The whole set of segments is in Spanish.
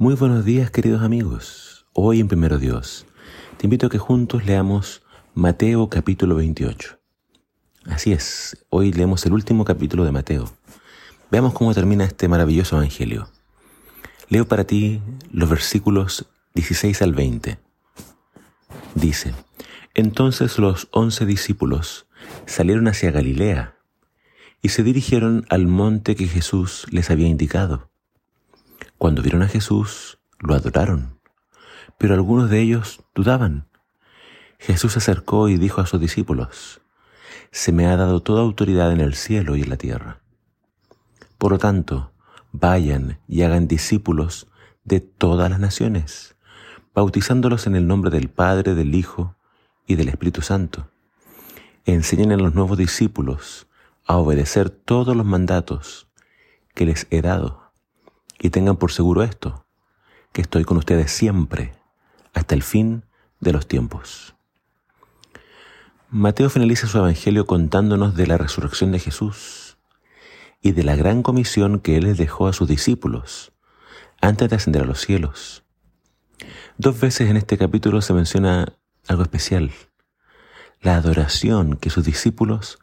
Muy buenos días queridos amigos. Hoy en Primero Dios te invito a que juntos leamos Mateo capítulo 28. Así es, hoy leemos el último capítulo de Mateo. Veamos cómo termina este maravilloso evangelio. Leo para ti los versículos 16 al 20. Dice, entonces los once discípulos salieron hacia Galilea y se dirigieron al monte que Jesús les había indicado. Cuando vieron a Jesús, lo adoraron, pero algunos de ellos dudaban. Jesús se acercó y dijo a sus discípulos, Se me ha dado toda autoridad en el cielo y en la tierra. Por lo tanto, vayan y hagan discípulos de todas las naciones, bautizándolos en el nombre del Padre, del Hijo y del Espíritu Santo. Enseñen a los nuevos discípulos a obedecer todos los mandatos que les he dado y tengan por seguro esto, que estoy con ustedes siempre, hasta el fin de los tiempos. Mateo finaliza su Evangelio contándonos de la resurrección de Jesús y de la gran comisión que Él les dejó a sus discípulos antes de ascender a los cielos. Dos veces en este capítulo se menciona algo especial, la adoración que sus discípulos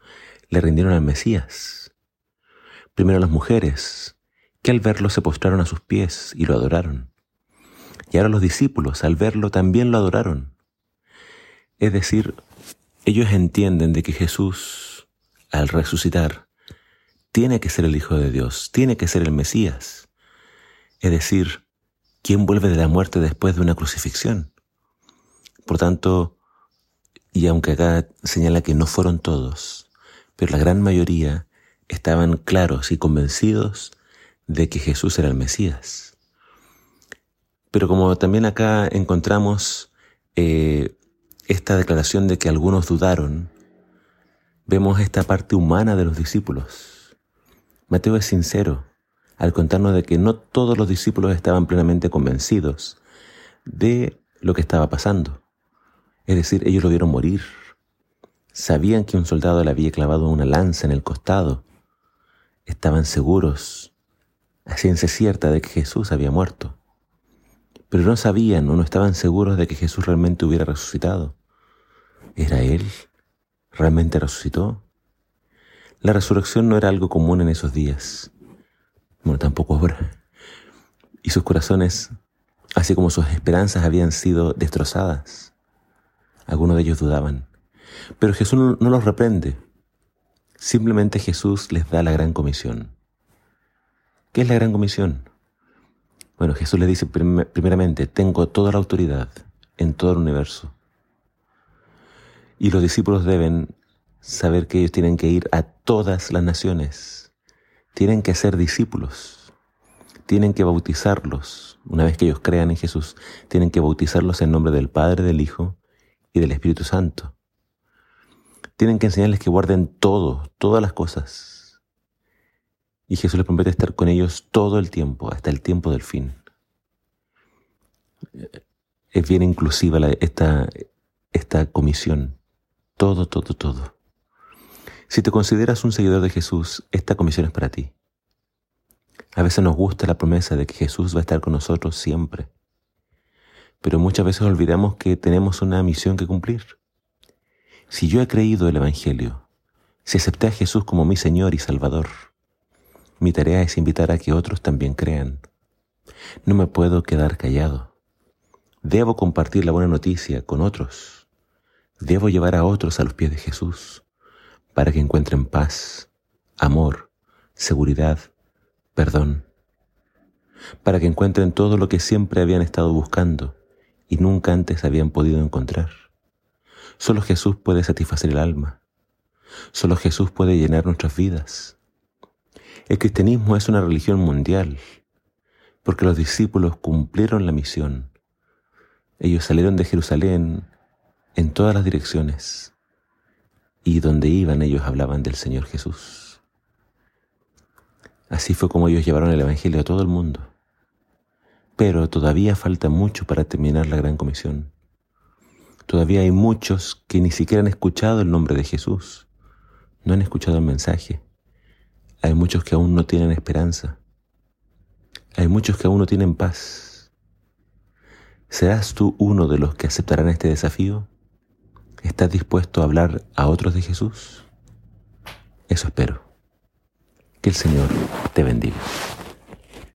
le rindieron al Mesías. Primero las mujeres, que al verlo se postraron a sus pies y lo adoraron. Y ahora los discípulos al verlo también lo adoraron. Es decir, ellos entienden de que Jesús, al resucitar, tiene que ser el Hijo de Dios, tiene que ser el Mesías. Es decir, ¿quién vuelve de la muerte después de una crucifixión? Por tanto, y aunque acá señala que no fueron todos, pero la gran mayoría estaban claros y convencidos de que Jesús era el Mesías. Pero como también acá encontramos eh, esta declaración de que algunos dudaron, vemos esta parte humana de los discípulos. Mateo es sincero al contarnos de que no todos los discípulos estaban plenamente convencidos de lo que estaba pasando. Es decir, ellos lo vieron morir. Sabían que un soldado le había clavado una lanza en el costado. Estaban seguros a ciencia cierta de que Jesús había muerto. Pero no sabían o no estaban seguros de que Jesús realmente hubiera resucitado. ¿Era Él? ¿Realmente resucitó? La resurrección no era algo común en esos días. Bueno, tampoco ahora. Y sus corazones, así como sus esperanzas, habían sido destrozadas. Algunos de ellos dudaban. Pero Jesús no los reprende. Simplemente Jesús les da la gran comisión. ¿Qué es la gran comisión? Bueno, Jesús le dice primeramente, tengo toda la autoridad en todo el universo. Y los discípulos deben saber que ellos tienen que ir a todas las naciones. Tienen que ser discípulos. Tienen que bautizarlos. Una vez que ellos crean en Jesús, tienen que bautizarlos en nombre del Padre, del Hijo y del Espíritu Santo. Tienen que enseñarles que guarden todo, todas las cosas y Jesús les promete estar con ellos todo el tiempo, hasta el tiempo del fin. Es bien inclusiva esta, esta comisión. Todo, todo, todo. Si te consideras un seguidor de Jesús, esta comisión es para ti. A veces nos gusta la promesa de que Jesús va a estar con nosotros siempre, pero muchas veces olvidamos que tenemos una misión que cumplir. Si yo he creído el Evangelio, si acepté a Jesús como mi Señor y Salvador, mi tarea es invitar a que otros también crean. No me puedo quedar callado. Debo compartir la buena noticia con otros. Debo llevar a otros a los pies de Jesús para que encuentren paz, amor, seguridad, perdón. Para que encuentren todo lo que siempre habían estado buscando y nunca antes habían podido encontrar. Solo Jesús puede satisfacer el alma. Solo Jesús puede llenar nuestras vidas. El cristianismo es una religión mundial, porque los discípulos cumplieron la misión. Ellos salieron de Jerusalén en todas las direcciones, y donde iban ellos hablaban del Señor Jesús. Así fue como ellos llevaron el Evangelio a todo el mundo. Pero todavía falta mucho para terminar la gran comisión. Todavía hay muchos que ni siquiera han escuchado el nombre de Jesús, no han escuchado el mensaje. Hay muchos que aún no tienen esperanza. Hay muchos que aún no tienen paz. ¿Serás tú uno de los que aceptarán este desafío? ¿Estás dispuesto a hablar a otros de Jesús? Eso espero. Que el Señor te bendiga.